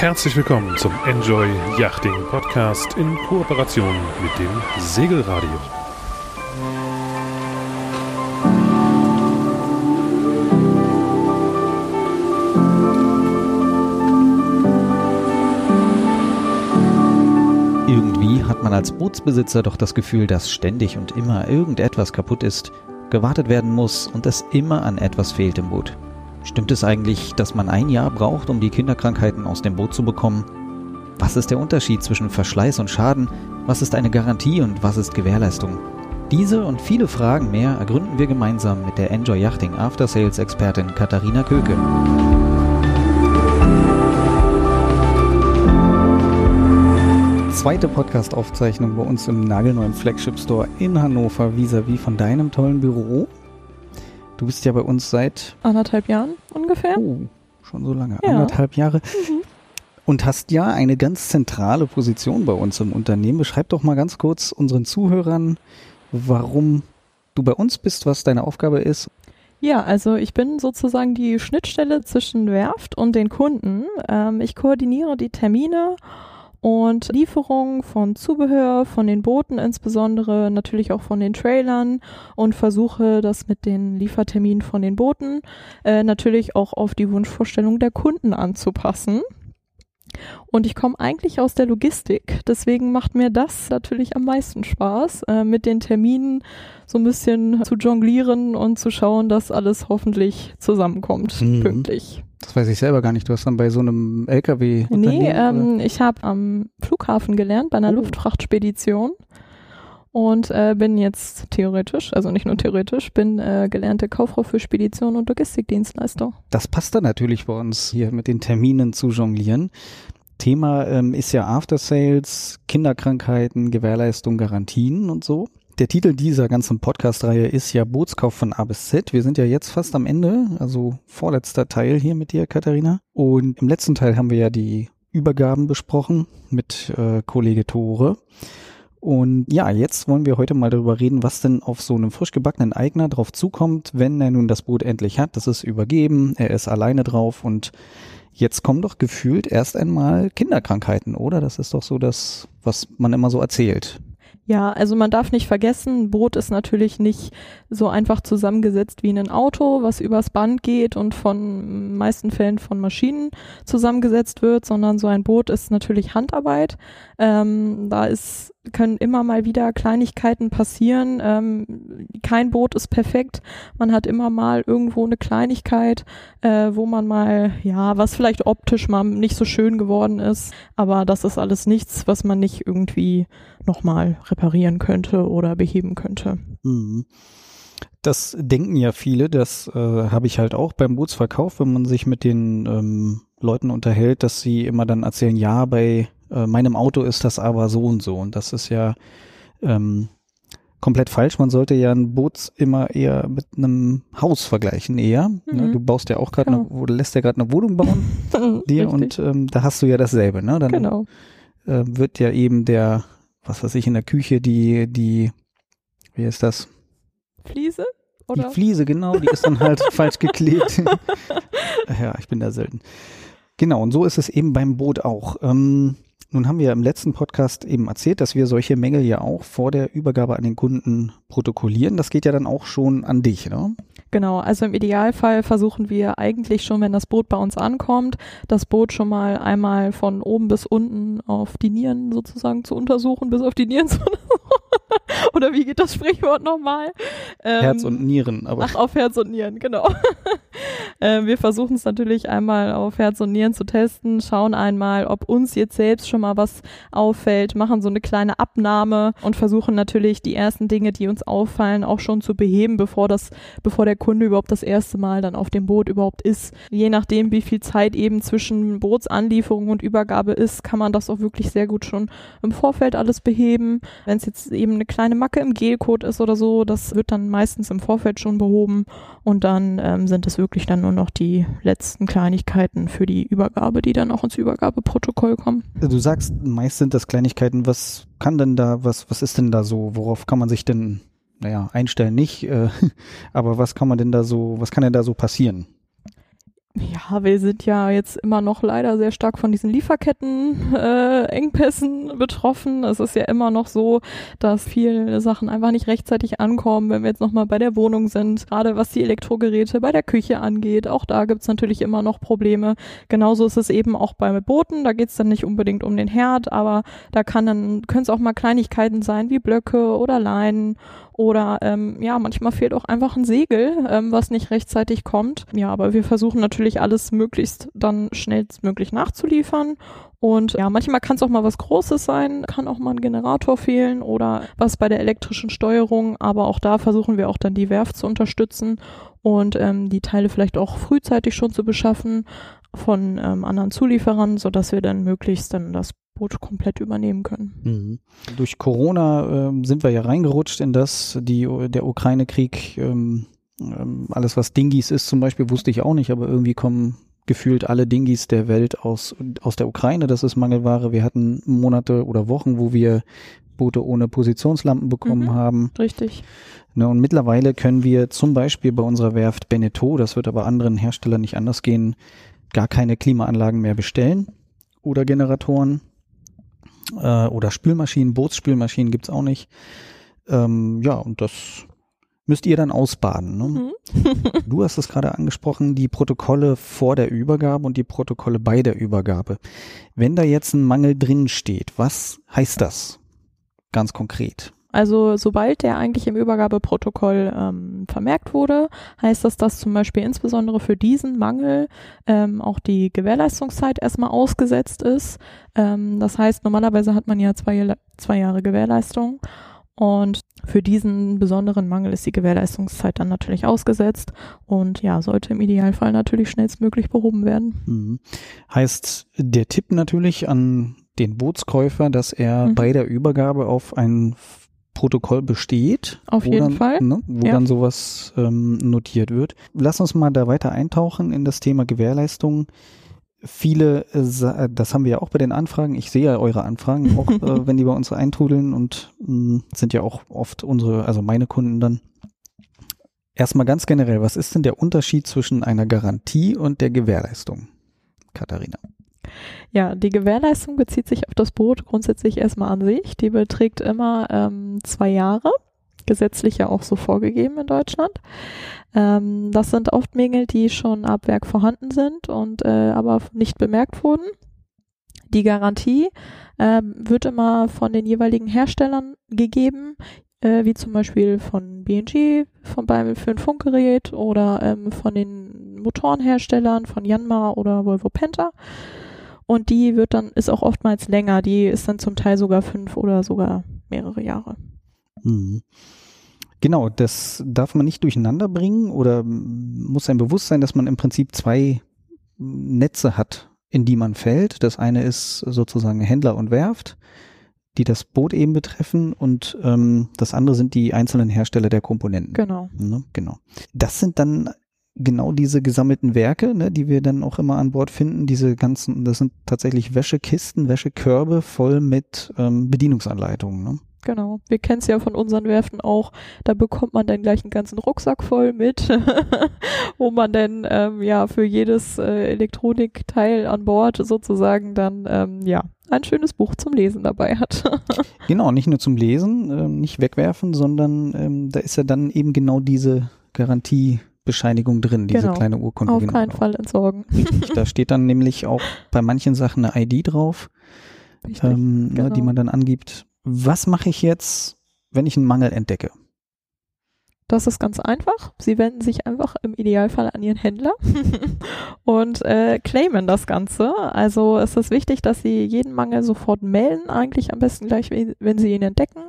herzlich willkommen zum Enjoy Yachting Podcast in Kooperation mit dem Segelradio. Irgendwie hat man als Bootsbesitzer doch das Gefühl, dass ständig und immer irgendetwas kaputt ist, gewartet werden muss und es immer an etwas fehlt im Boot. Stimmt es eigentlich, dass man ein Jahr braucht, um die Kinderkrankheiten aus dem Boot zu bekommen? Was ist der Unterschied zwischen Verschleiß und Schaden? Was ist eine Garantie und was ist Gewährleistung? Diese und viele Fragen mehr ergründen wir gemeinsam mit der Enjoy Yachting After Sales Expertin Katharina Köke. Zweite Podcast-Aufzeichnung bei uns im nagelneuen Flagship Store in Hannover vis-à-vis von deinem tollen Büro. Du bist ja bei uns seit anderthalb Jahren ungefähr. Oh, schon so lange, Ja. anderthalb Jahre. Mhm. Und hast ja eine ganz zentrale Position bei uns im Unternehmen. Beschreib doch mal ganz kurz unseren Zuhörern, warum du bei uns bist, was deine Aufgabe ist. Ja, also ich bin sozusagen die Schnittstelle zwischen Werft und den Kunden. Ähm, ich koordiniere die Termine und Lieferungen von Zubehör, von den Booten insbesondere, natürlich auch von den Trailern und versuche das mit den Lieferterminen von den Booten äh, natürlich auch auf die Wunschvorstellung der Kunden anzupassen. Und ich komme eigentlich aus der Logistik, deswegen macht mir das natürlich am meisten Spaß, äh, mit den Terminen so ein bisschen zu jonglieren und zu schauen, dass alles hoffentlich zusammenkommt, Mhm. pünktlich. Das weiß ich selber gar nicht. Du hast dann bei so einem LKW. Nee, ähm, ich habe am Flughafen gelernt, bei einer Oh. Luftfrachtspedition und äh, bin jetzt theoretisch, also nicht nur theoretisch, bin äh, gelernte Kauffrau für Spedition und Logistikdienstleister. Das passt dann natürlich bei uns hier mit den Terminen zu jonglieren. Thema ähm, ist ja After Sales, Kinderkrankheiten, Gewährleistung, Garantien und so. Der Titel dieser ganzen Podcast-Reihe ist ja Bootskauf von A bis Z. Wir sind ja jetzt fast am Ende, also vorletzter Teil hier mit dir, Katharina. Und im letzten Teil haben wir ja die Übergaben besprochen mit äh, Kollege Tore. Und ja, jetzt wollen wir heute mal darüber reden, was denn auf so einem frisch gebackenen Eigner drauf zukommt, wenn er nun das Boot endlich hat. Das ist übergeben, er ist alleine drauf und jetzt kommen doch gefühlt erst einmal Kinderkrankheiten, oder? Das ist doch so das, was man immer so erzählt. Ja, also man darf nicht vergessen, ein Boot ist natürlich nicht so einfach zusammengesetzt wie ein Auto, was übers Band geht und von meisten Fällen von Maschinen zusammengesetzt wird, sondern so ein Boot ist natürlich Handarbeit. Ähm, da ist, können immer mal wieder Kleinigkeiten passieren. Ähm, kein Boot ist perfekt. Man hat immer mal irgendwo eine Kleinigkeit, äh, wo man mal, ja, was vielleicht optisch mal nicht so schön geworden ist. Aber das ist alles nichts, was man nicht irgendwie nochmal reparieren könnte oder beheben könnte. Mhm. Das denken ja viele, das äh, habe ich halt auch beim Bootsverkauf, wenn man sich mit den ähm, Leuten unterhält, dass sie immer dann erzählen, ja, bei äh, meinem Auto ist das aber so und so. Und das ist ja ähm, komplett falsch. Man sollte ja ein Boot immer eher mit einem Haus vergleichen, eher. Ne? Mhm. Du baust ja auch gerade, Genau. eine, lässt ja gerade eine Wohnung bauen dir Richtig. und ähm, da hast du ja dasselbe. Ne? Dann genau. äh, wird ja eben der, was weiß ich, in der Küche die, die, wie ist das? Fliese? Die Oder? Fliese, genau, die ist dann halt falsch geklebt. ja, ich bin da selten. Genau, und so ist es eben beim Boot auch. Ähm, nun haben wir im letzten Podcast eben erzählt, dass wir solche Mängel ja auch vor der Übergabe an den Kunden protokollieren. Das geht ja dann auch schon an dich, ne? Genau, also im Idealfall versuchen wir eigentlich schon, wenn das Boot bei uns ankommt, das Boot schon mal einmal von oben bis unten auf die Nieren sozusagen zu untersuchen, bis auf die Nieren zu untersuchen. Oder wie geht das Sprichwort nochmal? Ähm, Herz und Nieren, aber Ach, auf Herz und Nieren, genau. ähm, wir versuchen es natürlich einmal auf Herz und Nieren zu testen, schauen einmal, ob uns jetzt selbst schon mal was auffällt, machen so eine kleine Abnahme und versuchen natürlich die ersten Dinge, die uns auffallen, auch schon zu beheben, bevor das, bevor der Kunde überhaupt das erste Mal dann auf dem Boot überhaupt ist. Je nachdem, wie viel Zeit eben zwischen Bootsanlieferung und Übergabe ist, kann man das auch wirklich sehr gut schon im Vorfeld alles beheben. Wenn es jetzt eben eine kleine Macke im Gelcode ist oder so, das wird dann meistens im Vorfeld schon behoben und dann ähm, sind es wirklich dann nur noch die letzten Kleinigkeiten für die Übergabe, die dann auch ins Übergabeprotokoll kommen. du sagst, meist sind das Kleinigkeiten. Was kann denn da, was, was ist denn da so? Worauf kann man sich denn, naja, einstellen nicht, äh, aber was kann man denn da so, was kann denn da so passieren? Ja, wir sind ja jetzt immer noch leider sehr stark von diesen Lieferketten-Engpässen äh, betroffen. Es ist ja immer noch so, dass viele Sachen einfach nicht rechtzeitig ankommen, wenn wir jetzt nochmal bei der Wohnung sind, gerade was die Elektrogeräte bei der Küche angeht. Auch da gibt's natürlich immer noch Probleme. Genauso ist es eben auch bei Booten. Da geht's dann nicht unbedingt um den Herd, aber da kann dann, können es auch mal Kleinigkeiten sein, wie Blöcke oder Leinen oder ähm, ja, manchmal fehlt auch einfach ein Segel, ähm, was nicht rechtzeitig kommt. Ja, aber wir versuchen natürlich alles möglichst dann schnellstmöglich nachzuliefern. Und ja, manchmal kann es auch mal was Großes sein, kann auch mal ein Generator fehlen oder was bei der elektrischen Steuerung. Aber auch da versuchen wir auch dann die Werft zu unterstützen und ähm, die Teile vielleicht auch frühzeitig schon zu beschaffen von ähm, anderen Zulieferern, so dass wir dann möglichst dann das Boot komplett übernehmen können. Mhm. Durch Corona äh, sind wir ja reingerutscht in das, die, der Ukraine-Krieg, ähm, ähm, alles was Dingis ist zum Beispiel, wusste ich auch nicht, aber irgendwie kommen gefühlt alle Dingis der Welt aus, aus der Ukraine. Das ist Mangelware. Wir hatten Monate oder Wochen, wo wir Boote ohne Positionslampen bekommen mhm, haben. Richtig. Ne, und mittlerweile können wir zum Beispiel bei unserer Werft Beneteau, das wird aber anderen Herstellern nicht anders gehen, gar keine Klimaanlagen mehr bestellen oder Generatoren äh, oder Spülmaschinen, Bootsspülmaschinen gibt's auch nicht. Ähm, ja, und das müsst ihr dann ausbaden. Ne? Mhm. du hast es gerade angesprochen, die Protokolle vor der Übergabe und die Protokolle bei der Übergabe. Wenn da jetzt ein Mangel drin steht, was heißt das ganz konkret? Also sobald der eigentlich im Übergabeprotokoll ähm, vermerkt wurde, heißt das, dass zum Beispiel insbesondere für diesen Mangel ähm, auch die Gewährleistungszeit erstmal ausgesetzt ist. Ähm, das heißt, normalerweise hat man ja zwei, zwei Jahre Gewährleistung und für diesen besonderen Mangel ist die Gewährleistungszeit dann natürlich ausgesetzt und ja, sollte im Idealfall natürlich schnellstmöglich behoben werden. Mhm. Heißt der Tipp natürlich an den Bootskäufer, dass er mhm. bei der Übergabe auf ein Protokoll besteht. Auf jeden dann, Fall. Ne, wo ja. dann sowas ähm, notiert wird. Lass uns mal da weiter eintauchen in das Thema Gewährleistung. Viele, äh, das haben wir ja auch bei den Anfragen. Ich sehe ja eure Anfragen, auch äh, wenn die bei uns eintrudeln und mh, mm, sind ja auch oft unsere, also meine Kunden dann. Erstmal ganz generell, was ist denn der Unterschied zwischen einer Garantie und der Gewährleistung, Katharina? Ja, die Gewährleistung bezieht sich auf das Boot grundsätzlich erstmal an sich. Die beträgt immer ähm, zwei Jahre, gesetzlich ja auch so vorgegeben in Deutschland. Ähm, das sind oft Mängel, die schon ab Werk vorhanden sind und äh, aber nicht bemerkt wurden. Die Garantie äh, wird immer von den jeweiligen Herstellern gegeben, äh, wie zum Beispiel von BNG, von beim für ein Funkgerät oder ähm, von den Motorenherstellern, von Yanmar oder Volvo Penta. Und die wird dann, ist auch oftmals länger. Die ist dann zum Teil sogar fünf oder sogar mehrere Jahre. Mhm. Genau, das darf man nicht durcheinander bringen oder muss ein Bewusstsein, dass man im Prinzip zwei Netze hat, in die man fällt. Das eine ist sozusagen Händler und Werft, die das Boot eben betreffen und ähm, das andere sind die einzelnen Hersteller der Komponenten. Genau. Ne? Genau. Das sind dann genau diese gesammelten Werke, ne, die wir dann auch immer an Bord finden, diese ganzen, das sind tatsächlich Wäschekisten, Wäschekörbe voll mit ähm, Bedienungsanleitungen. Ne? Genau. Wir kennen es ja von unseren Werften auch. Da bekommt man dann gleich einen ganzen Rucksack voll mit, wo man dann ähm, ja für jedes äh, Elektronikteil an Bord sozusagen dann ähm, ja ein schönes Buch zum Lesen dabei hat. genau, nicht nur zum Lesen, äh, nicht wegwerfen, sondern ähm, da ist ja dann eben genau diese Garantie Bescheinigung drin, diese genau. kleine Urkunde. Auf genau. keinen Fall entsorgen. Richtig, da steht dann nämlich auch bei manchen Sachen eine ID drauf, ähm, ne, genau. die man dann angibt. Was mache ich jetzt, wenn ich einen Mangel entdecke? Das ist ganz einfach. Sie wenden sich einfach im Idealfall an Ihren Händler und äh, claimen das Ganze. Also es ist wichtig, dass Sie jeden Mangel sofort melden, eigentlich am besten gleich, wenn Sie ihn entdecken.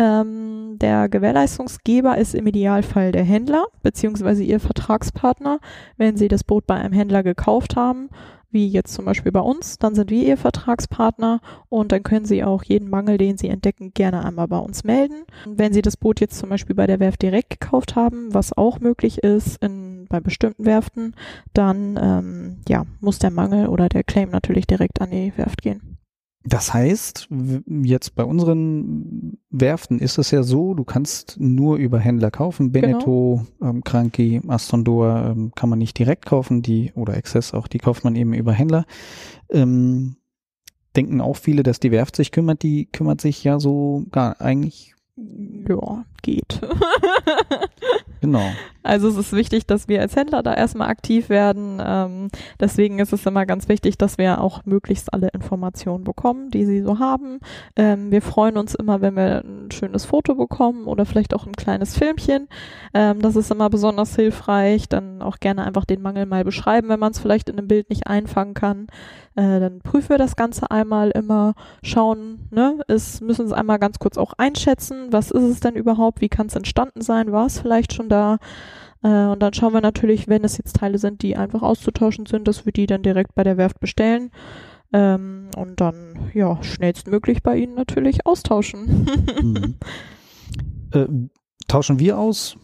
Ähm, der Gewährleistungsgeber ist im Idealfall der Händler beziehungsweise ihr Vertragspartner. Wenn sie das Boot bei einem Händler gekauft haben, wie jetzt zum Beispiel bei uns, dann sind wir ihr Vertragspartner und dann können sie auch jeden Mangel, den sie entdecken, gerne einmal bei uns melden. Wenn sie das Boot jetzt zum Beispiel bei der Werft direkt gekauft haben, was auch möglich ist in, bei bestimmten Werften, dann ähm, ja, muss der Mangel oder der Claim natürlich direkt an die Werft gehen. Das heißt, jetzt bei unseren Werften ist es ja so, du kannst nur über Händler kaufen. Beneteau, ähm, Kranki, Aston Dor ähm, kann man nicht direkt kaufen, die oder Access auch, die kauft man eben über Händler. Ähm, denken auch viele, dass die Werft sich kümmert, die kümmert sich ja so gar eigentlich Ja, geht. genau. Also es ist wichtig, dass wir als Händler da erstmal aktiv werden. Ähm, deswegen ist es immer ganz wichtig, dass wir auch möglichst alle Informationen bekommen, die sie so haben. Ähm, wir freuen uns immer, wenn wir ein schönes Foto bekommen oder vielleicht auch ein kleines Filmchen. Ähm, das ist immer besonders hilfreich. Dann auch gerne einfach den Mangel mal beschreiben, wenn man es vielleicht in einem Bild nicht einfangen kann. Äh, dann prüfen wir das Ganze einmal immer, schauen, ne, es müssen es einmal ganz kurz auch einschätzen, was ist es denn überhaupt, wie kann es entstanden sein, war es vielleicht schon da, äh, und dann schauen wir natürlich, wenn es jetzt Teile sind, die einfach auszutauschen sind, dass wir die dann direkt bei der Werft bestellen. Ähm, und dann, ja, schnellstmöglich bei Ihnen natürlich austauschen. Mhm. äh, tauschen wir aus?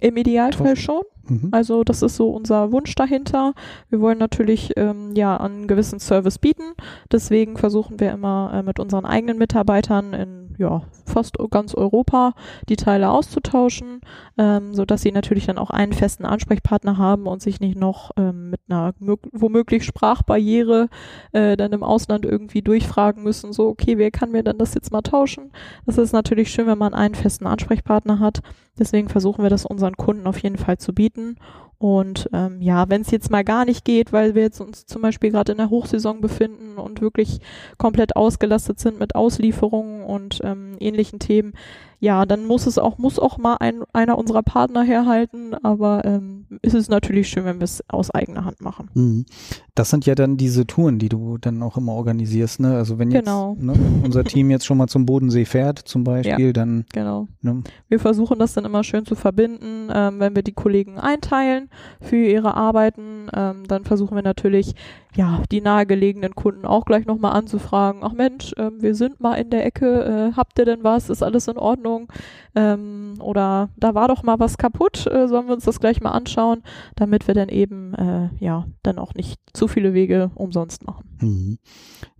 Im Idealfall Tauschen. schon. Mhm. Also das ist so unser Wunsch dahinter. Wir wollen natürlich ähm, ja einen gewissen Service bieten. Deswegen versuchen wir immer äh, mit unseren eigenen Mitarbeitern in ja fast ganz Europa die Teile auszutauschen, ähm, so dass sie natürlich dann auch einen festen Ansprechpartner haben und sich nicht noch ähm, mit einer mög- womöglich Sprachbarriere äh, dann im Ausland irgendwie durchfragen müssen. So okay, wer kann mir denn das jetzt mal tauschen? Das ist natürlich schön, wenn man einen festen Ansprechpartner hat. Deswegen versuchen wir das unseren Kunden auf jeden Fall zu bieten. Und ähm, ja, wenn es jetzt mal gar nicht geht, weil wir jetzt uns zum Beispiel gerade in der Hochsaison befinden und wirklich komplett ausgelastet sind mit Auslieferungen und ähm, ähnlichen Themen, ja, dann muss es auch, muss auch mal ein, einer unserer Partner herhalten, aber ähm, ist es natürlich schön, wenn wir es aus eigener Hand machen. Mhm. Das sind ja dann diese Touren, die du dann auch immer organisierst, ne? Also wenn jetzt Genau. ne, wenn unser Team jetzt schon mal zum Bodensee fährt, zum Beispiel, dann Genau. ne, Wir versuchen das dann immer schön zu verbinden, ähm, wenn wir die Kollegen einteilen für ihre Arbeiten. Ähm, dann versuchen wir natürlich, ja, die nahegelegenen Kunden auch gleich nochmal anzufragen. Ach Mensch, ähm, wir sind mal in der Ecke, äh, habt ihr denn was? Ist alles in Ordnung? Ähm, oder da war doch mal was kaputt, äh, sollen wir uns das gleich mal anschauen, damit wir dann eben, äh, ja, dann auch nicht zu viele Wege umsonst machen. Mhm.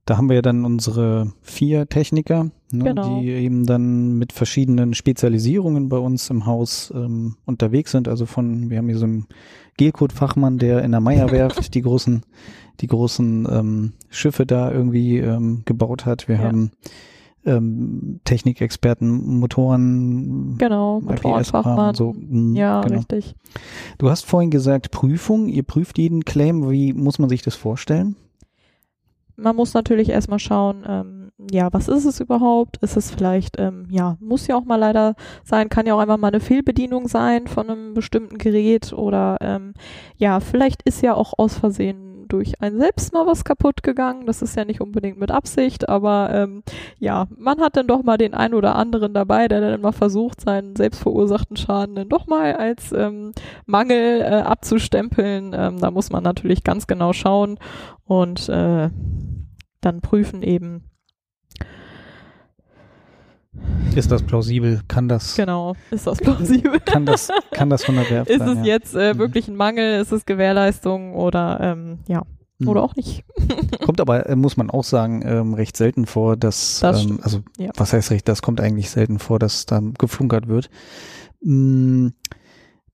Da haben wir ja dann unsere vier Techniker, ne, Genau. die eben dann mit verschiedenen Spezialisierungen bei uns im Haus ähm, unterwegs sind. Also von, wir haben hier so einen Gelcode-Fachmann, der in der Meierwerft die großen, die großen ähm, Schiffe da irgendwie ähm, gebaut hat. Wir Ja. haben ähm, Technikexperten, Motoren, Genau, IPS-Kram Motorenfachmann. so. Mhm, Ja, genau. richtig. Du hast vorhin gesagt Prüfung. Ihr prüft jeden Claim. Wie muss man sich das vorstellen? man muss natürlich erstmal schauen, ähm, ja, was ist es überhaupt? Ist es vielleicht, ähm, ja, muss ja auch mal leider sein, kann ja auch einfach mal eine Fehlbedienung sein von einem bestimmten Gerät oder ähm, ja, vielleicht ist ja auch aus Versehen durch ein selbst mal was kaputt gegangen. Das ist ja nicht unbedingt mit Absicht, aber ähm, ja, man hat dann doch mal den einen oder anderen dabei, der dann mal versucht, seinen selbstverursachten Schaden dann doch mal als ähm, Mangel äh, abzustempeln. Ähm, da muss man natürlich ganz genau schauen und äh, dann prüfen eben, Ist das plausibel? Kann das, genau, ist das plausibel? kann das, kann das von der Werft Ist es ja. jetzt äh, Mhm. wirklich ein Mangel? Ist es Gewährleistung oder ähm, ja, Mhm. oder auch nicht? Kommt aber, äh, muss man auch sagen, ähm, recht selten vor, dass, Das ähm, also ja. was heißt recht, das kommt eigentlich selten vor, dass da geflunkert wird. Mm,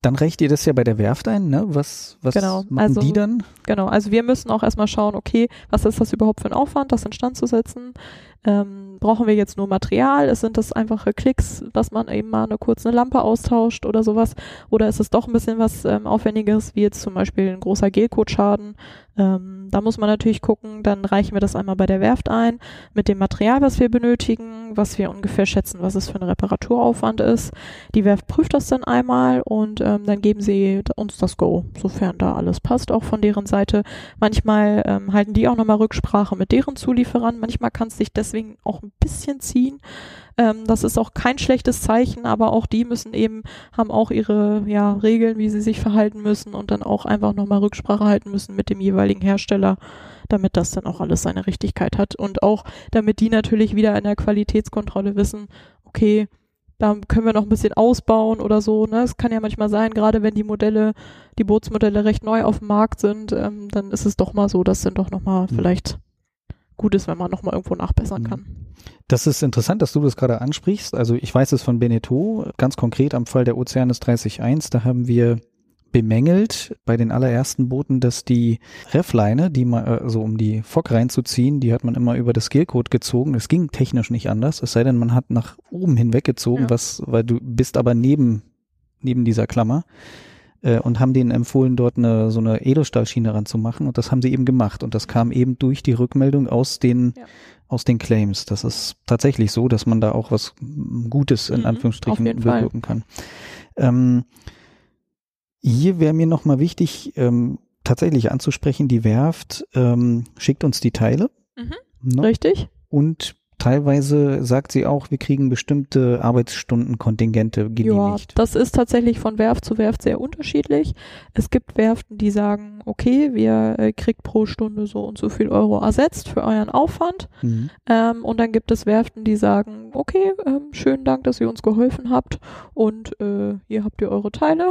Dann reicht ihr das ja bei der Werft ein, ne? Was, was Genau, machen also- die dann? Genau, also wir müssen auch erstmal schauen, okay, was ist das überhaupt für ein Aufwand, das instand zu setzen? Ähm, brauchen wir jetzt nur Material? Es sind das einfache Klicks, dass man eben mal eine kurze Lampe austauscht oder sowas? Oder ist es doch ein bisschen was ähm, Aufwendiges, wie jetzt zum Beispiel ein großer Gelcode-Schaden? Ähm, da muss man natürlich gucken, dann reichen wir das einmal bei der Werft ein mit dem Material, was wir benötigen, was wir ungefähr schätzen, was es für ein Reparaturaufwand ist. Die Werft prüft das dann einmal und ähm, dann geben sie uns das Go, sofern da alles passt, auch von deren Seite. Manchmal ähm, halten die auch nochmal Rücksprache mit deren Zulieferern. Manchmal kann es sich deswegen auch ein bisschen ziehen. Ähm, das ist auch kein schlechtes Zeichen, aber auch die müssen eben, haben auch ihre ja, Regeln, wie sie sich verhalten müssen und dann auch einfach nochmal Rücksprache halten müssen mit dem jeweiligen Hersteller, damit das dann auch alles seine Richtigkeit hat. Und auch damit die natürlich wieder in der Qualitätskontrolle wissen, okay, da können wir noch ein bisschen ausbauen oder so. Ne? Es kann ja manchmal sein, gerade wenn die Modelle, die Bootsmodelle recht neu auf dem Markt sind, ähm, dann ist es doch mal so, dass dann doch nochmal Mhm. vielleicht gut ist, wenn man nochmal irgendwo nachbessern Mhm. kann. Das ist interessant, dass du das gerade ansprichst. Also ich weiß es von Beneteau, ganz konkret am Fall der Oceanis 30.1, da haben wir bemängelt bei den allerersten Booten, dass die Reffleine, die mal äh, so um die Fock reinzuziehen, die hat man immer über das Skillcode gezogen. Es ging technisch nicht anders, es sei denn, man hat nach oben hinweggezogen, Ja. was, weil du bist aber neben, neben dieser Klammer äh, und haben denen empfohlen, dort eine, so eine Edelstahlschiene ranzumachen und das haben sie eben gemacht und das kam eben durch die Rückmeldung aus den Ja. aus den Claims. Das ist tatsächlich so, dass man da auch was Gutes in Mhm, Anführungsstrichen Fall. bewirken kann. Ähm, hier wäre mir nochmal wichtig, ähm, tatsächlich anzusprechen, die Werft ähm, schickt uns die Teile. Mhm. Ne? Richtig? Und teilweise sagt sie auch, wir kriegen bestimmte Arbeitsstundenkontingente Ja, genehmigt. das ist tatsächlich von Werft zu Werft sehr unterschiedlich. Es gibt Werften, die sagen, okay, wir äh, kriegt pro Stunde so und so viel Euro ersetzt für euren Aufwand. Mhm. Ähm, und dann gibt es Werften, die sagen, okay, ähm, schönen Dank, dass ihr uns geholfen habt und äh, hier habt ihr eure Teile.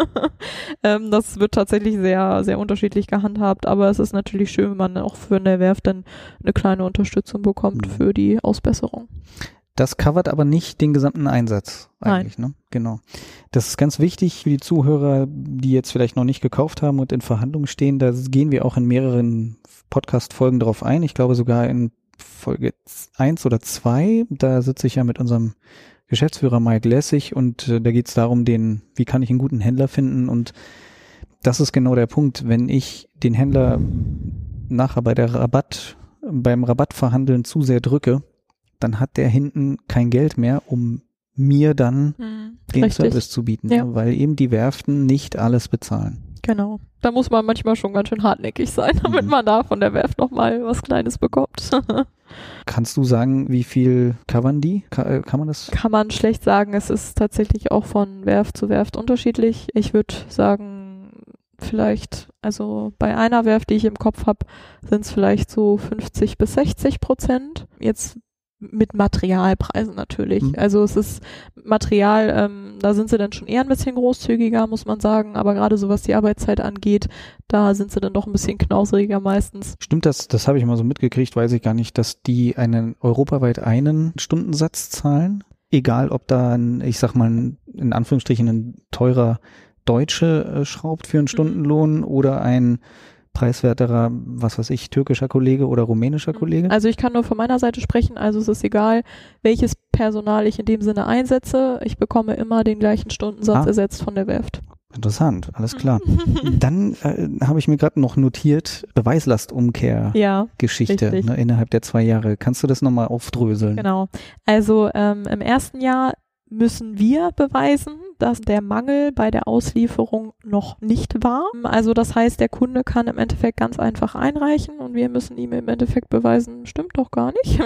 ähm, das wird tatsächlich sehr, sehr unterschiedlich gehandhabt, aber es ist natürlich schön, wenn man auch für eine Werft dann eine kleine Unterstützung bekommt Mhm. für die Ausbesserung. Das covert aber nicht den gesamten Einsatz Nein. eigentlich, ne? Genau. Das ist ganz wichtig für die Zuhörer, die jetzt vielleicht noch nicht gekauft haben und in Verhandlungen stehen. Da gehen wir auch in mehreren Podcast-Folgen drauf ein. Ich glaube sogar in Folge eins oder zwei. Da sitze ich ja mit unserem Geschäftsführer Mike Lessig und äh, da geht es darum, den, wie kann ich einen guten Händler finden und das ist genau der Punkt. Wenn ich den Händler nachher bei der Rabatt, beim Rabattverhandeln zu sehr drücke, dann hat der hinten kein Geld mehr, um mir dann den Richtig. Service zu bieten, Ja. weil eben die Werften nicht alles bezahlen. Genau. Da muss man manchmal schon ganz schön hartnäckig sein, damit Mhm. man da von der Werft nochmal was Kleines bekommt. Kannst du sagen, wie viel covern die? Ka äh, kann man das? Kann man schlecht sagen. Es ist tatsächlich auch von Werft zu Werft unterschiedlich. Ich würde sagen, vielleicht, also bei einer Werft, die ich im Kopf habe, sind es vielleicht so 50 bis 60 Prozent. Jetzt mit Materialpreisen natürlich. Mhm. Also es ist Material, ähm, da sind sie dann schon eher ein bisschen großzügiger, muss man sagen. Aber gerade so was die Arbeitszeit angeht, da sind sie dann doch ein bisschen knauseriger meistens. Stimmt das? Das habe ich mal so mitgekriegt, weiß ich gar nicht, dass die einen europaweit einen Stundensatz zahlen, egal ob da ein, ich sag mal in Anführungsstrichen ein teurer Deutsche äh, schraubt für einen Stundenlohn oder ein preiswerterer, was weiß ich, türkischer Kollege oder rumänischer Kollege. Also ich kann nur von meiner Seite sprechen, also es ist egal, welches Personal ich in dem Sinne einsetze. Ich bekomme immer den gleichen Stundensatz Ah. ersetzt von der Werft. Interessant, alles klar. Dann äh, habe ich mir gerade noch notiert, Beweislastumkehr. ja, ne, innerhalb der zwei Jahre. Kannst du das nochmal aufdröseln? genau. Also ähm, im ersten Jahr müssen wir beweisen, dass der Mangel bei der Auslieferung noch nicht war. Also das heißt, der Kunde kann im Endeffekt ganz einfach einreichen und wir müssen ihm im Endeffekt beweisen, stimmt doch gar nicht.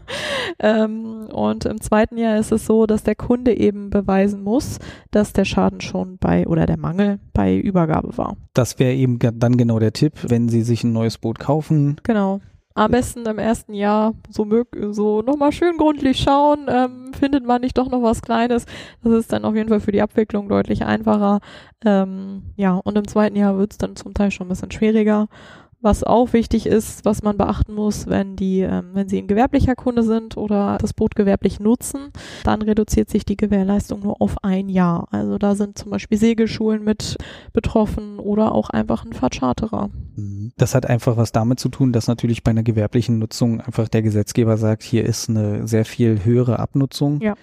ähm, und im zweiten Jahr ist es so, dass der Kunde eben beweisen muss, dass der Schaden schon bei oder der Mangel bei Übergabe war. Das wäre eben dann genau der Tipp, wenn Sie sich ein neues Boot kaufen. Genau. Am besten im ersten Jahr so, mög so nochmal schön gründlich schauen, ähm, findet man nicht doch noch was Kleines. Das ist dann auf jeden Fall für die Abwicklung deutlich einfacher. Ähm, ja, und im zweiten Jahr wird es dann zum Teil schon ein bisschen schwieriger. Was auch wichtig ist, was man beachten muss, wenn die, ähm, wenn Sie ein gewerblicher Kunde sind oder das Boot gewerblich nutzen, dann reduziert sich die Gewährleistung nur auf ein Jahr. Also da sind zum Beispiel Segelschulen mit betroffen oder auch einfach ein Fahrtcharterer. Das hat einfach was damit zu tun, dass natürlich bei einer gewerblichen Nutzung einfach der Gesetzgeber sagt, hier ist eine sehr viel höhere Abnutzung. Ja.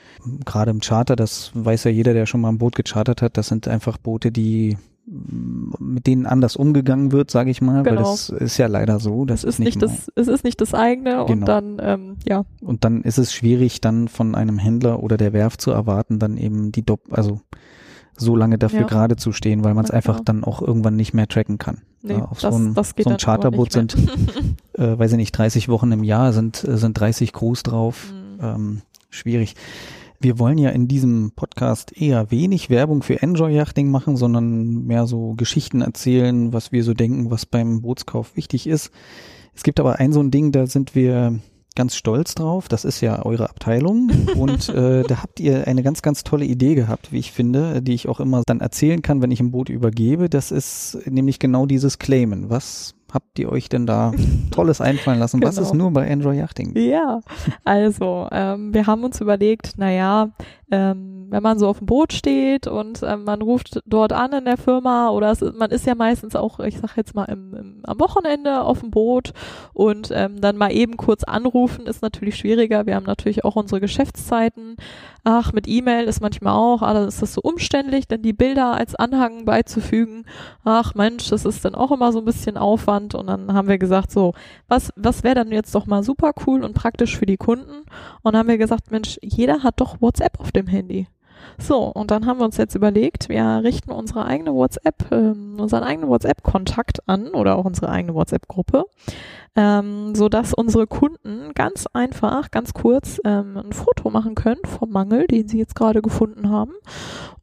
Gerade im Charter, das weiß ja jeder, der schon mal ein Boot gechartert hat, das sind einfach Boote, die mit denen anders umgegangen wird, sage ich mal, weil Genau. das ist ja leider so. Das es ist nicht, das, es ist nicht das eigene Genau. und dann, ähm, ja, Und dann ist es schwierig, dann von einem Händler oder der Werft zu erwarten, dann eben die Dopp, also so lange dafür Ja. gerade zu stehen, weil man es Ja, einfach genau. dann auch irgendwann nicht mehr tracken kann. nee, Ja, auf das, so ein- so ein Charterboot mehr. Äh, weiß ich nicht, 30 Wochen im Jahr sind, äh, sind 30 Crews drauf. Mhm. Ähm, schwierig. Wir wollen ja in diesem Podcast eher wenig Werbung für Enjoy Yachting machen, sondern mehr so Geschichten erzählen, was wir so denken, was beim Bootskauf wichtig ist. Es gibt aber ein so ein Ding, da sind wir ganz stolz drauf. Das ist ja eure Abteilung. Und äh, da habt ihr eine ganz, ganz tolle Idee gehabt, wie ich finde, die ich auch immer dann erzählen kann, wenn ich ein Boot übergebe. Das ist nämlich genau dieses Claimen. Was habt ihr euch denn da Tolles einfallen lassen? Was Genau. ist nur bei Enjoy Yachting? Ja, also ähm, wir haben uns überlegt, naja, ähm, wenn man so auf dem Boot steht und ähm, man ruft dort an in der Firma oder es, man ist ja meistens auch, ich sag jetzt mal, im, im, am Wochenende auf dem Boot und ähm, dann mal eben kurz anrufen ist natürlich schwieriger. Wir haben natürlich auch unsere Geschäftszeiten. Ach, mit E-Mail ist manchmal auch, ah, ist das so umständlich, dann die Bilder als Anhang beizufügen. Ach Mensch, das ist dann auch immer so ein bisschen Aufwand und dann haben wir gesagt, so, was, was wäre dann jetzt doch mal super cool und praktisch für die Kunden? Und dann haben wir gesagt, Mensch, jeder hat doch WhatsApp auf dem Handy. So, und dann haben wir uns jetzt überlegt, wir richten unsere eigene WhatsApp, ähm, unseren eigenen WhatsApp-Kontakt an oder auch unsere eigene WhatsApp-Gruppe, ähm, so dass unsere Kunden ganz einfach, ganz kurz ähm, ein Foto machen können vom Mangel, den sie jetzt gerade gefunden haben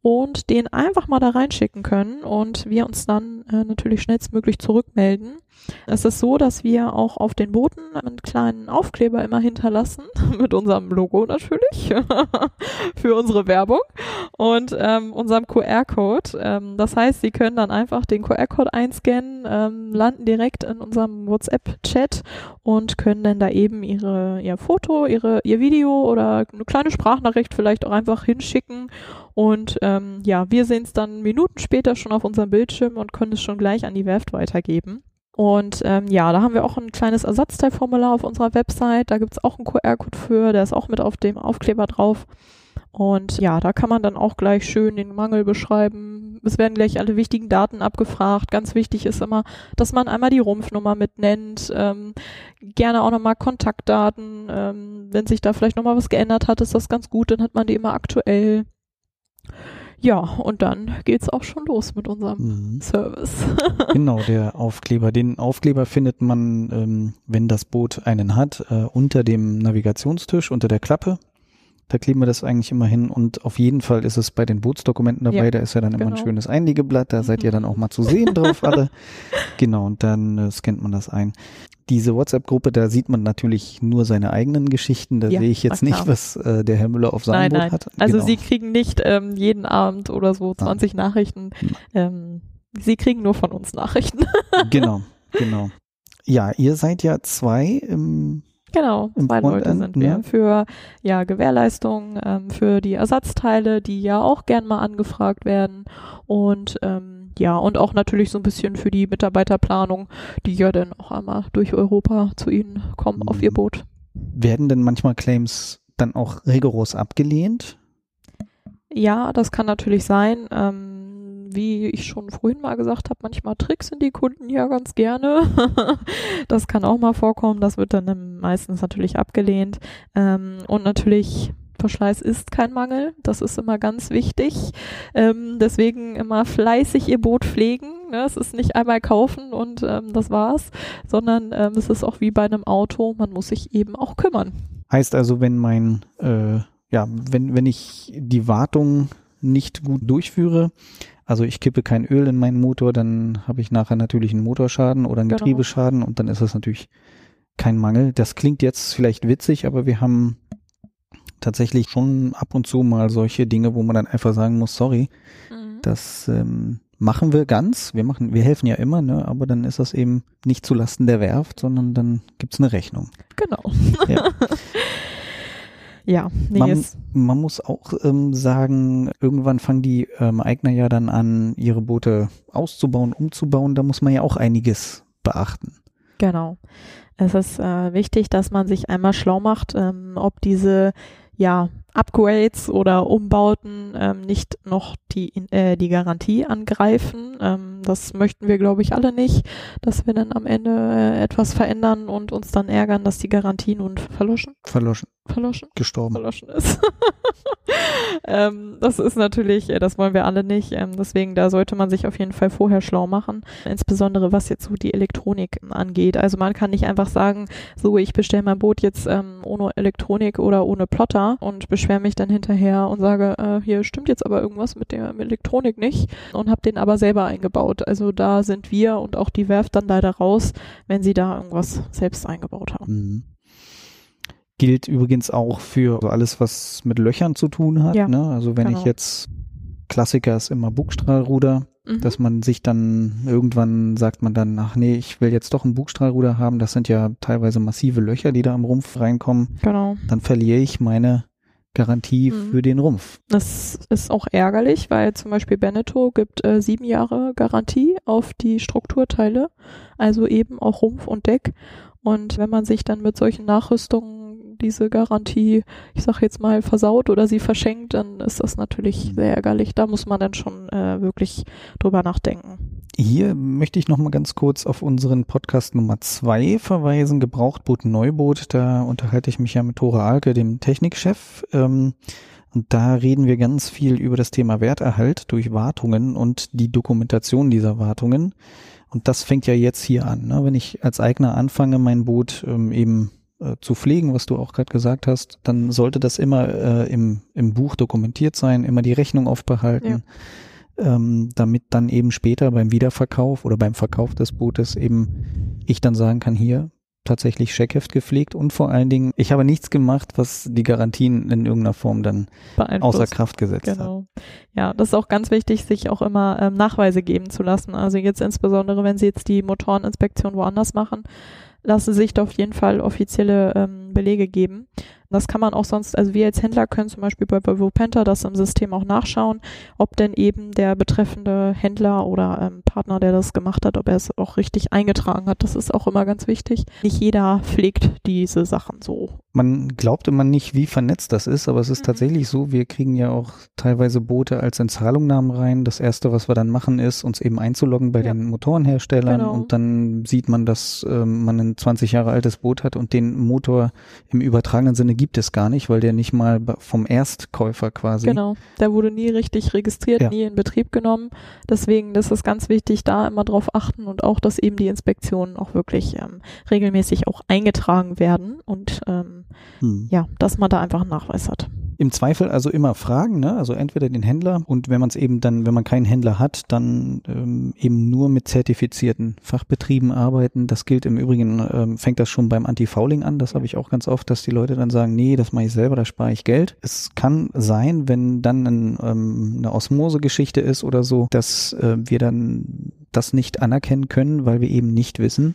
und den einfach mal da reinschicken können und wir uns dann äh, natürlich schnellstmöglich zurückmelden. Es ist so, dass wir auch auf den Booten einen kleinen Aufkleber immer hinterlassen, mit unserem Logo natürlich, für unsere Werbung und ähm, unserem QR-Code. Ähm, das heißt, Sie können dann einfach den QR-Code einscannen, ähm, landen direkt in unserem WhatsApp-Chat und können dann da eben ihre, ihr Foto, ihre, ihr Video oder eine kleine Sprachnachricht vielleicht auch einfach hinschicken. Und ähm, ja, wir sehen es dann Minuten später schon auf unserem Bildschirm und können es schon gleich an die Werft weitergeben. Und ähm, ja, da haben wir auch ein kleines Ersatzteilformular auf unserer Website. Da gibt es auch einen QR-Code für, der ist auch mit auf dem Aufkleber drauf. Und ja, da kann man dann auch gleich schön den Mangel beschreiben. Es werden gleich alle wichtigen Daten abgefragt. Ganz wichtig ist immer, dass man einmal die Rumpfnummer mitnennt. Ähm, gerne auch nochmal Kontaktdaten. Ähm, wenn sich da vielleicht nochmal was geändert hat, ist das ganz gut. Dann hat man die immer aktuell. Ja, und dann geht's auch schon los mit unserem Mhm. Service. Genau, der Aufkleber. Den Aufkleber findet man, ähm, wenn das Boot einen hat, äh, unter dem Navigationstisch, unter der Klappe. Da kleben wir das eigentlich immer hin und auf jeden Fall ist es bei den Bootsdokumenten dabei, Ja, da ist ja dann immer ein genau. schönes Einlegeblatt, da seid ihr dann auch mal zu sehen drauf alle. Genau, und dann äh, scannt man das ein. Diese WhatsApp-Gruppe, da sieht man natürlich nur seine eigenen Geschichten, da Ja, sehe ich jetzt nicht, was äh, der Herr Müller auf seinem Nein, Boot nein. hat. Also genau. Sie kriegen nicht ähm, jeden Abend oder so 20 Nachrichten. Ähm, Sie kriegen nur von uns Nachrichten. genau, genau. Ja, ihr seid ja zwei im genau, Im zwei Leute Frontend, sind wir. ne? Für ja, Gewährleistung, ähm, für die Ersatzteile, die ja auch gern mal angefragt werden. Und ähm, ja, und auch natürlich so ein bisschen für die Mitarbeiterplanung, die ja dann auch einmal durch Europa zu Ihnen kommen auf Ihr Mhm. Boot. Werden denn manchmal Claims dann auch rigoros abgelehnt? Ja, das kann natürlich sein. Ähm, wie ich schon vorhin mal gesagt habe, manchmal tricksen die Kunden ja ganz gerne. das kann auch mal vorkommen. Das wird dann meistens natürlich abgelehnt. Ähm, und natürlich Verschleiß ist kein Mangel. Das ist immer ganz wichtig. Ähm, deswegen immer fleißig ihr Boot pflegen. Ne? Es ist nicht einmal kaufen und ähm, das war's, sondern ähm, es ist auch wie bei einem Auto. Man muss sich eben auch kümmern. Heißt also, wenn mein, äh, ja, wenn, wenn ich die Wartung nicht gut durchführe, also ich kippe kein Öl in meinen Motor, dann habe ich nachher natürlich einen Motorschaden oder einen Genau. Getriebeschaden und dann ist das natürlich kein Mangel. Das klingt jetzt vielleicht witzig, aber wir haben tatsächlich schon ab und zu mal solche Dinge, wo man dann einfach sagen muss, sorry, das ähm, machen wir ganz. Wir machen, wir helfen ja immer, ne? Aber dann ist das eben nicht zulasten der Werft, sondern dann gibt's eine Rechnung. Genau. Ja. ja, nee, Man, man muss auch ähm, sagen, irgendwann fangen die ähm, Eigner ja dann an, ihre Boote auszubauen, umzubauen. Da muss man ja auch einiges beachten. Genau. Es ist äh, wichtig, dass man sich einmal schlau macht, ähm, ob diese ja, Upgrades oder Umbauten ähm, nicht noch die, äh, die Garantie angreifen. Ähm, das möchten wir, glaube ich, alle nicht, dass wir dann am Ende äh, etwas verändern und uns dann ärgern, dass die Garantie nun verloschen, Verloschen, verloschen, gestorben. verloschen ist. ähm, das ist natürlich, äh, das wollen wir alle nicht. Ähm, deswegen, da sollte man sich auf jeden Fall vorher schlau machen. Insbesondere was jetzt so die Elektronik angeht. Also man kann nicht einfach sagen, so ich bestelle mein Boot jetzt ähm, ohne Elektronik oder ohne Plotter und beschwere mich dann hinterher und sage, äh, hier stimmt jetzt aber irgendwas mit der Elektronik nicht und habe den aber selber eingebaut. Also da sind wir und auch die Werft dann leider raus, wenn sie da irgendwas selbst eingebaut haben. Mhm. Gilt übrigens auch für so alles, was mit Löchern zu tun hat. Ja, ne? Also wenn genau. ich jetzt Klassiker ist immer Bugstrahlruder. mhm. dass man sich dann irgendwann sagt man dann, ach nee, ich will jetzt doch ein Bugstrahlruder haben. Das sind ja teilweise massive Löcher, die da am Rumpf reinkommen. Genau. Dann verliere ich meine Garantie mhm. für den Rumpf. Das ist auch ärgerlich, weil zum Beispiel Beneteau gibt äh, sieben Jahre Garantie auf die Strukturteile, also eben auch Rumpf und Deck. Und wenn man sich dann mit solchen Nachrüstungen diese Garantie, ich sag jetzt mal, versaut oder sie verschenkt, dann ist das natürlich mhm. sehr ärgerlich. Da muss man dann schon äh, wirklich drüber nachdenken. Hier möchte ich noch mal ganz kurz auf unseren Podcast Nummer zwei verweisen, Gebrauchtboot Neuboot. Da unterhalte ich mich ja mit Tore Alke, dem Technikchef. Ähm, und da reden wir ganz viel über das Thema Werterhalt durch Wartungen und die Dokumentation dieser Wartungen. Und das fängt ja jetzt hier an. Ne? Wenn ich als Eigner anfange, mein Boot ähm, eben äh, zu pflegen, was du auch gerade gesagt hast, dann sollte das immer äh, im, im Buch dokumentiert sein, immer die Rechnung aufbehalten. Ja ähm, damit dann eben später beim Wiederverkauf oder beim Verkauf des Bootes eben ich dann sagen kann, hier tatsächlich Scheckheft gepflegt und vor allen Dingen, ich habe nichts gemacht, was die Garantien in irgendeiner Form dann außer Kraft gesetzt genau. hat. Ja, das ist auch ganz wichtig, sich auch immer ähm, Nachweise geben zu lassen. Also jetzt insbesondere, wenn Sie jetzt die Motoreninspektion woanders machen, lassen sich da auf jeden Fall offizielle ähm, Belege geben. Das kann man auch sonst, also wir als Händler können zum Beispiel bei Volvo Penta das im System auch nachschauen, ob denn eben der betreffende Händler oder ähm, Partner, der das gemacht hat, ob er es auch richtig eingetragen hat. Das ist auch immer ganz wichtig. Nicht jeder pflegt diese Sachen so. Man glaubt immer nicht, wie vernetzt das ist, aber es ist mhm. tatsächlich so, wir kriegen ja auch teilweise Boote als Entzahlungnahmen rein. Das erste, was wir dann machen, ist, uns eben einzuloggen bei ja. den Motorenherstellern genau. und dann sieht man, dass ähm, man ein 20 Jahre altes Boot hat und den Motor im übertragenen Sinne gibt es gar nicht, weil der nicht mal vom Erstkäufer quasi. Genau, der wurde nie richtig registriert, ja. nie in Betrieb genommen. Deswegen das ist ganz wichtig, da immer drauf achten und auch, dass eben die Inspektionen auch wirklich ähm, regelmäßig auch eingetragen werden und ähm, hm. ja, dass man da einfach einen Nachweis hat. Im Zweifel also immer fragen, ne? also entweder den Händler und wenn man es eben dann, wenn man keinen Händler hat, dann ähm, eben nur mit zertifizierten Fachbetrieben arbeiten. Das gilt im Übrigen, ähm, fängt das schon beim Anti-Fouling an, das habe ich auch ganz oft, dass die Leute dann sagen, nee, das mache ich selber, da spare ich Geld. Es kann sein, wenn dann ein, ähm, eine Osmose-Geschichte ist oder so, dass äh, wir dann das nicht anerkennen können, weil wir eben nicht wissen,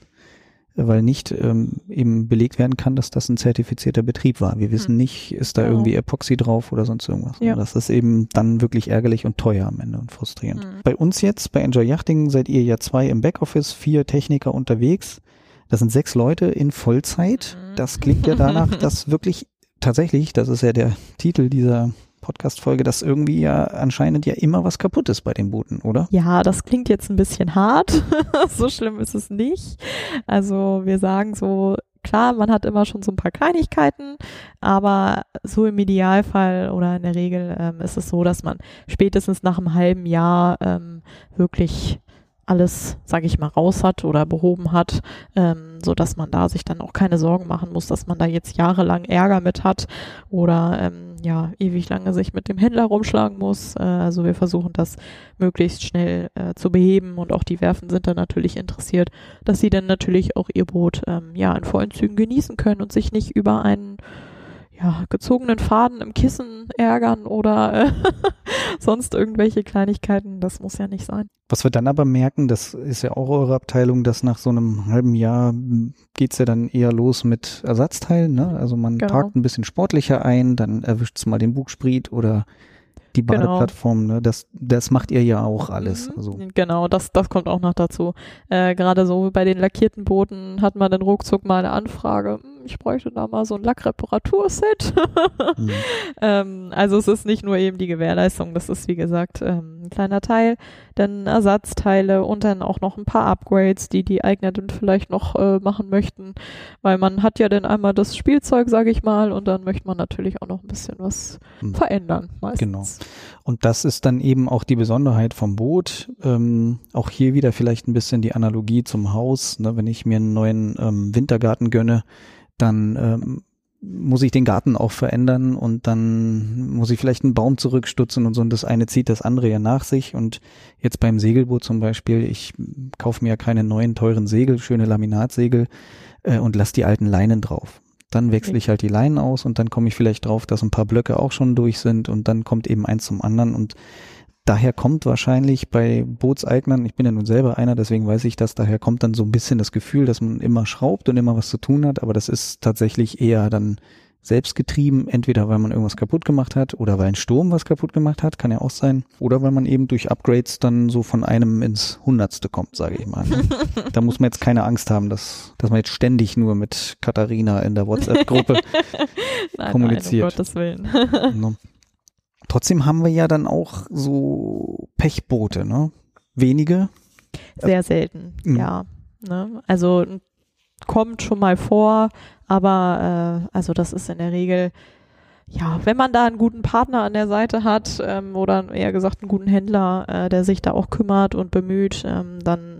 weil nicht ähm, eben belegt werden kann, dass das ein zertifizierter Betrieb war. Wir wissen hm. nicht, ist da genau. irgendwie Epoxy drauf oder sonst irgendwas. Ja. Das ist eben dann wirklich ärgerlich und teuer am Ende und frustrierend. Hm. Bei uns jetzt, bei Enjoy Yachting, seid ihr ja zwei im Backoffice, vier Techniker unterwegs. Das sind sechs Leute in Vollzeit. Hm. Das klingt ja danach, dass wirklich tatsächlich, das ist ja der Titel dieser Podcast-Folge, dass irgendwie ja anscheinend ja immer was kaputt ist bei den Booten, oder? Ja, das klingt jetzt ein bisschen hart. so schlimm ist es nicht. Also wir sagen so, klar, man hat immer schon so ein paar Kleinigkeiten, aber so im Idealfall oder in der Regel ähm, ist es so, dass man spätestens nach einem halben Jahr ähm, wirklich alles, sage ich mal, raus hat oder behoben hat, ähm, so dass man da sich dann auch keine Sorgen machen muss, dass man da jetzt jahrelang Ärger mit hat oder ähm, ja ewig lange sich mit dem Händler rumschlagen muss. Äh, also wir versuchen das möglichst schnell äh, zu beheben und auch die Werfen sind dann natürlich interessiert, dass sie dann natürlich auch ihr Boot ähm, ja in vollen Zügen genießen können und sich nicht über einen ja, gezogenen Faden im Kissen ärgern oder äh, sonst irgendwelche Kleinigkeiten. Das muss ja nicht sein. Was wir dann aber merken, das ist ja auch eure Abteilung, dass nach so einem halben Jahr geht's ja dann eher los mit Ersatzteilen. Ne? Also man genau. parkt ein bisschen sportlicher ein, dann erwischt's mal den Bugspriet oder die genau. Badeplattform, genau. ne? das, das macht ihr ja auch alles. Mhm. Also. Genau, das, das kommt auch noch dazu. Äh, Gerade so bei den lackierten Booten hat man dann ruckzuck mal eine Anfrage, ich bräuchte da mal so ein Lackreparaturset. mhm. ähm, also es ist nicht nur eben die Gewährleistung, das ist wie gesagt ähm, ein kleiner Teil, dann Ersatzteile und dann auch noch ein paar Upgrades, die die Eigner dann vielleicht noch äh, machen möchten, weil man hat ja dann einmal das Spielzeug, sage ich mal, und dann möchte man natürlich auch noch ein bisschen was mhm. verändern. Meistens. Genau. Und das ist dann eben auch die Besonderheit vom Boot. Ähm, auch hier wieder vielleicht ein bisschen die Analogie zum Haus. Ne? Wenn ich mir einen neuen ähm, Wintergarten gönne, dann ähm, muss ich den Garten auch verändern und dann muss ich vielleicht einen Baum zurückstutzen und so. Und das eine zieht das andere ja nach sich. Und jetzt beim Segelboot zum Beispiel, ich kaufe mir ja keine neuen teuren Segel, schöne Laminatsegel äh, und lass die alten Leinen drauf. Dann wechsle ich halt die Leinen aus und dann komme ich vielleicht drauf, dass ein paar Blöcke auch schon durch sind. Und dann kommt eben eins zum anderen. Und daher kommt wahrscheinlich bei Bootseignern, ich bin ja nun selber einer, deswegen weiß ich das, daher kommt dann so ein bisschen das Gefühl, dass man immer schraubt und immer was zu tun hat, aber das ist tatsächlich eher dann selbstgetrieben, entweder weil man irgendwas kaputt gemacht hat oder weil ein Sturm was kaputt gemacht hat, kann ja auch sein, oder weil man eben durch Upgrades dann so von einem ins Hundertste kommt, sage ich mal. Ne? da muss man jetzt keine Angst haben, dass, dass man jetzt ständig nur mit Katharina in der WhatsApp-Gruppe kommuniziert. Nein, um Gottes Willen. Trotzdem haben wir ja dann auch so Pechboote, ne? Wenige. Sehr selten, mhm. ja. Ne? Also kommt schon mal vor, aber äh, also das ist in der Regel, ja, wenn man da einen guten Partner an der Seite hat ähm, oder eher gesagt einen guten Händler, äh, der sich da auch kümmert und bemüht, ähm, dann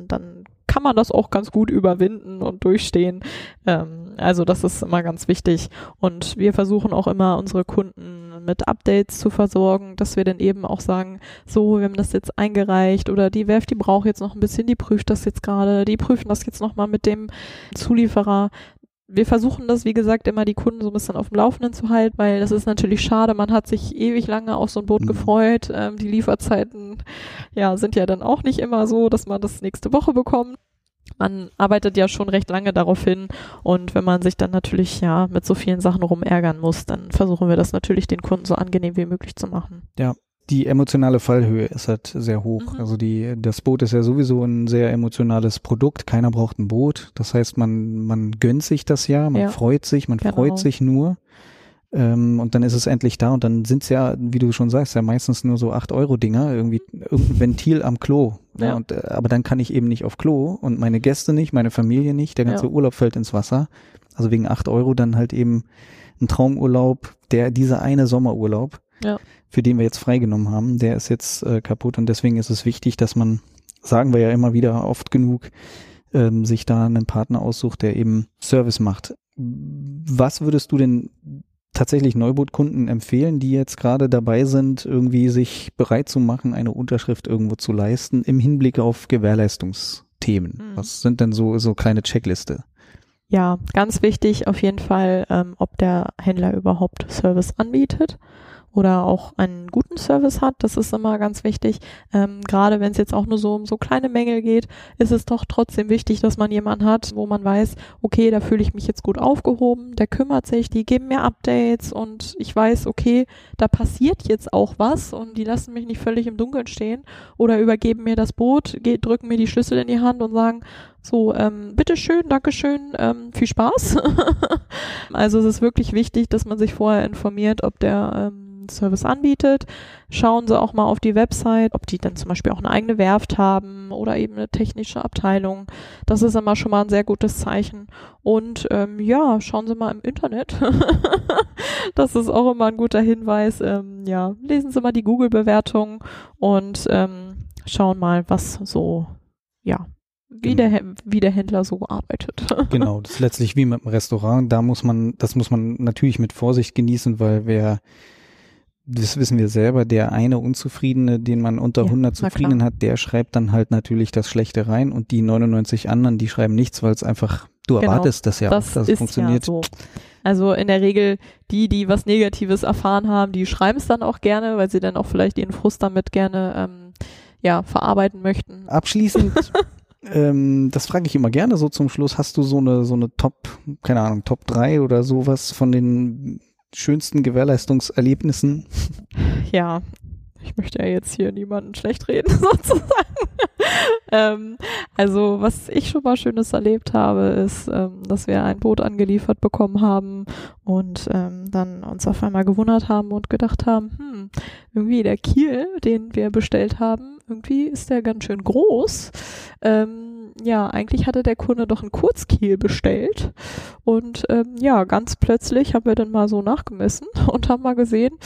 kann man das auch ganz gut überwinden und durchstehen. Ähm, also das ist immer ganz wichtig. Und wir versuchen auch immer unsere Kunden mit Updates zu versorgen, dass wir dann eben auch sagen, so, wir haben das jetzt eingereicht oder die Werft, die braucht jetzt noch ein bisschen, die prüft das jetzt gerade, die prüfen das jetzt nochmal mit dem Zulieferer. Wir versuchen das, wie gesagt, immer die Kunden so ein bisschen auf dem Laufenden zu halten, weil das ist natürlich schade. Man hat sich ewig lange auf so ein Boot mhm. gefreut. Ähm, die Lieferzeiten, ja, sind ja dann auch nicht immer so, dass man das nächste Woche bekommt man arbeitet ja schon recht lange darauf hin und wenn man sich dann natürlich ja mit so vielen Sachen rumärgern muss, dann versuchen wir das natürlich den Kunden so angenehm wie möglich zu machen. Ja, die emotionale Fallhöhe ist halt sehr hoch. Mhm. Also die, das Boot ist ja sowieso ein sehr emotionales Produkt. Keiner braucht ein Boot. Das heißt, man, man gönnt sich das ja, man ja. freut sich, man genau. freut sich nur. Ähm, und dann ist es endlich da und dann sind es ja, wie du schon sagst, ja meistens nur so 8-Euro-Dinger, irgendwie irgendein Ventil am Klo. Ja. ja und, äh, aber dann kann ich eben nicht auf Klo und meine Gäste nicht, meine Familie nicht, der ganze ja. Urlaub fällt ins Wasser. Also wegen 8 Euro dann halt eben ein Traumurlaub, der, dieser eine Sommerurlaub, ja. für den wir jetzt freigenommen haben, der ist jetzt äh, kaputt und deswegen ist es wichtig, dass man, sagen wir ja immer wieder oft genug, ähm, sich da einen Partner aussucht, der eben Service macht. Was würdest du denn tatsächlich Neubootkunden empfehlen, die jetzt gerade dabei sind, irgendwie sich bereit zu machen, eine Unterschrift irgendwo zu leisten im Hinblick auf Gewährleistungsthemen? Mhm. Was sind denn so, so kleine Checkliste? Ja, ganz wichtig auf jeden Fall, ähm, ob der Händler überhaupt Service anbietet oder auch einen guten Service hat. Das ist immer ganz wichtig. Ähm, gerade wenn es jetzt auch nur so um so kleine Mängel geht, ist es doch trotzdem wichtig, dass man jemanden hat, wo man weiß, okay, da fühle ich mich jetzt gut aufgehoben, der kümmert sich, die geben mir Updates und ich weiß, okay, da passiert jetzt auch was und die lassen mich nicht völlig im Dunkeln stehen oder übergeben mir das Boot, drücken mir die Schlüssel in die Hand und sagen, so, ähm, bitteschön, Dankeschön, ähm, viel Spaß. also es ist wirklich wichtig, dass man sich vorher informiert, ob der ähm, Service anbietet. Schauen Sie auch mal auf die Website, ob die dann zum Beispiel auch eine eigene Werft haben oder eben eine technische Abteilung. Das ist immer schon mal ein sehr gutes Zeichen. Und ähm, ja, schauen Sie mal im Internet. das ist auch immer ein guter Hinweis. Ähm, ja, lesen Sie mal die Google-Bewertung und ähm, schauen mal, was so, ja, wie der, wie der Händler so arbeitet. genau, das ist letztlich wie mit dem Restaurant. Da muss man, das muss man natürlich mit Vorsicht genießen, weil wer das wissen wir selber, der eine Unzufriedene, den man unter ja, 100 Zufriedenen hat, der schreibt dann halt natürlich das Schlechte rein und die 99 anderen, die schreiben nichts, weil es einfach, du genau, erwartest das ja das dass es funktioniert. Ja so. Also in der Regel, die, die was Negatives erfahren haben, die schreiben es dann auch gerne, weil sie dann auch vielleicht ihren Frust damit gerne ähm, ja, verarbeiten möchten. Abschließend ähm, das frage ich immer gerne so zum Schluss. Hast du so eine, so eine Top, keine Ahnung, Top 3 oder sowas von den schönsten Gewährleistungserlebnissen? Ja, ich möchte ja jetzt hier niemanden schlecht reden, sozusagen. ähm, also, was ich schon mal Schönes erlebt habe, ist, ähm, dass wir ein Boot angeliefert bekommen haben und ähm, dann uns auf einmal gewundert haben und gedacht haben, hm, irgendwie der Kiel, den wir bestellt haben, irgendwie ist der ganz schön groß. Ähm, ja, eigentlich hatte der Kunde doch einen Kurzkiel bestellt. Und ähm, ja, ganz plötzlich haben wir dann mal so nachgemessen und haben mal gesehen,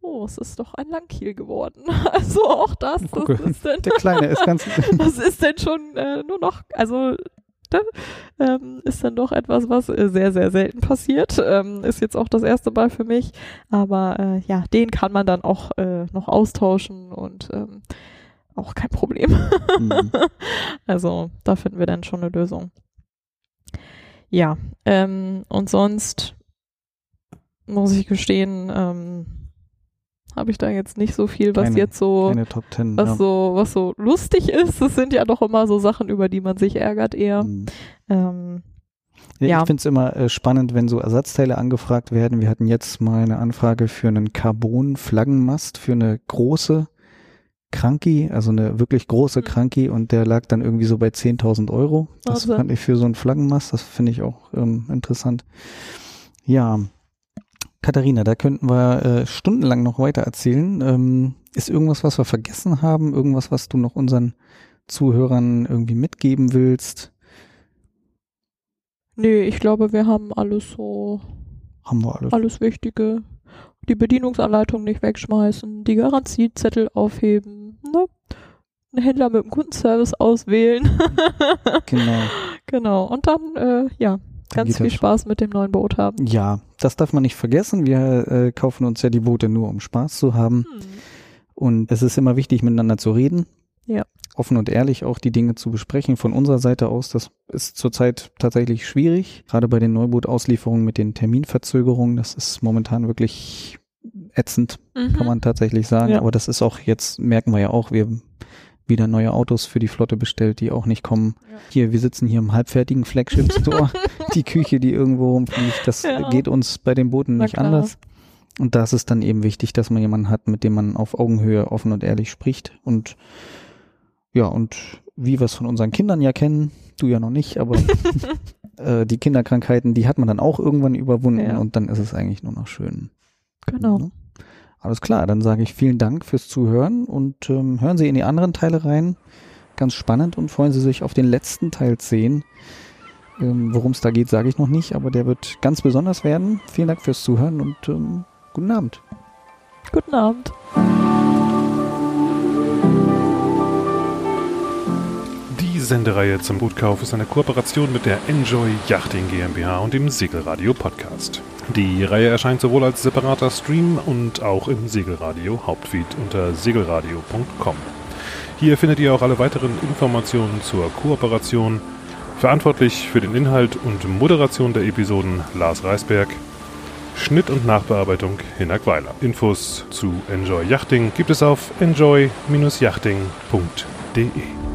oh, es ist doch ein Langkiel geworden. Also auch das, Gucke, das ist denn, der Kleine ist ganz. das ist denn schon äh, nur noch, also ne, ähm, ist dann doch etwas, was äh, sehr, sehr selten passiert. Ähm, ist jetzt auch das erste Mal für mich. Aber äh, ja, den kann man dann auch äh, noch austauschen und ähm, auch kein Problem. Mhm. also da finden wir dann schon eine Lösung. Ja, ähm, und sonst muss ich gestehen, ähm, habe ich da jetzt nicht so viel, was Keine- jetzt so, Keine Top Ten. was ja. so, was so lustig ist. Das sind ja doch immer so Sachen, über die man sich ärgert eher. Mhm. Ähm, Ja, Ja. Ich finde es immer äh, spannend, wenn so Ersatzteile angefragt werden. Wir hatten jetzt mal eine Anfrage für einen Carbon-Flaggenmast für eine große Kranki, also eine wirklich große Mhm. Kranki und der lag dann irgendwie so bei 10.000 Euro. Das Wahnsinn. fand ich für so einen Flaggenmast, das finde ich auch ähm, interessant. Ja, Katharina, da könnten wir äh, stundenlang noch weiter erzählen. Ähm, ist irgendwas, was wir vergessen haben? Irgendwas, was du noch unseren Zuhörern irgendwie mitgeben willst? nee, ich glaube, wir haben alles so, Haben wir alles. alles Wichtige. Die Bedienungsanleitung nicht wegschmeißen, die Garantiezettel aufheben, ne? Einen Händler mit dem Kundenservice auswählen. Genau. genau. Und dann, äh, ja, ganz viel das. Spaß mit dem neuen Boot haben. Ja, das darf man nicht vergessen. Wir äh, kaufen uns ja die Boote nur, um Spaß zu haben. Hm. Und es ist immer wichtig, miteinander zu reden. Ja. Offen und ehrlich auch die Dinge zu besprechen. Von unserer Seite aus, das ist zurzeit tatsächlich schwierig. Gerade bei den Neubootauslieferungen mit den Terminverzögerungen. Das ist momentan wirklich ätzend, Mhm. kann man tatsächlich sagen. Ja. Aber das ist auch jetzt, merken wir ja auch, wir haben wieder neue Autos für die Flotte bestellt, die auch nicht kommen. Ja. Hier, wir sitzen hier im halbfertigen Flagship Store. die Küche, die irgendwo rumfliegt, das Ja. geht uns bei den Booten nicht anders. Und da ist es dann eben wichtig, dass man jemanden hat, mit dem man auf Augenhöhe offen und ehrlich spricht. Und ja, und wie wir es von unseren Kindern ja kennen, du ja noch nicht, aber äh, die Kinderkrankheiten, die hat man dann auch irgendwann überwunden Ja. und dann ist es eigentlich nur noch schön. Genau. Ne? Alles klar, dann sage ich vielen Dank fürs Zuhören und ähm, hören Sie in die anderen Teile rein. Ganz spannend und freuen Sie sich auf den letzten Teil 10. Ähm, Worum es da geht, sage ich noch nicht, aber der wird ganz besonders werden. Vielen Dank fürs Zuhören und ähm, guten Abend. Guten Abend. Sendereihe zum Bootkauf ist eine Kooperation mit der Enjoy Yachting GmbH und dem Segelradio Podcast. Die Reihe erscheint sowohl als separater Stream und auch im Segelradio Hauptfeed unter segelradio.com. Hier findet ihr auch alle weiteren Informationen zur Kooperation. Verantwortlich für den Inhalt und Moderation der Episoden Lars Reisberg. Schnitt und Nachbearbeitung Hinak Weiler. Infos zu Enjoy Yachting gibt es auf enjoy-yachting.de.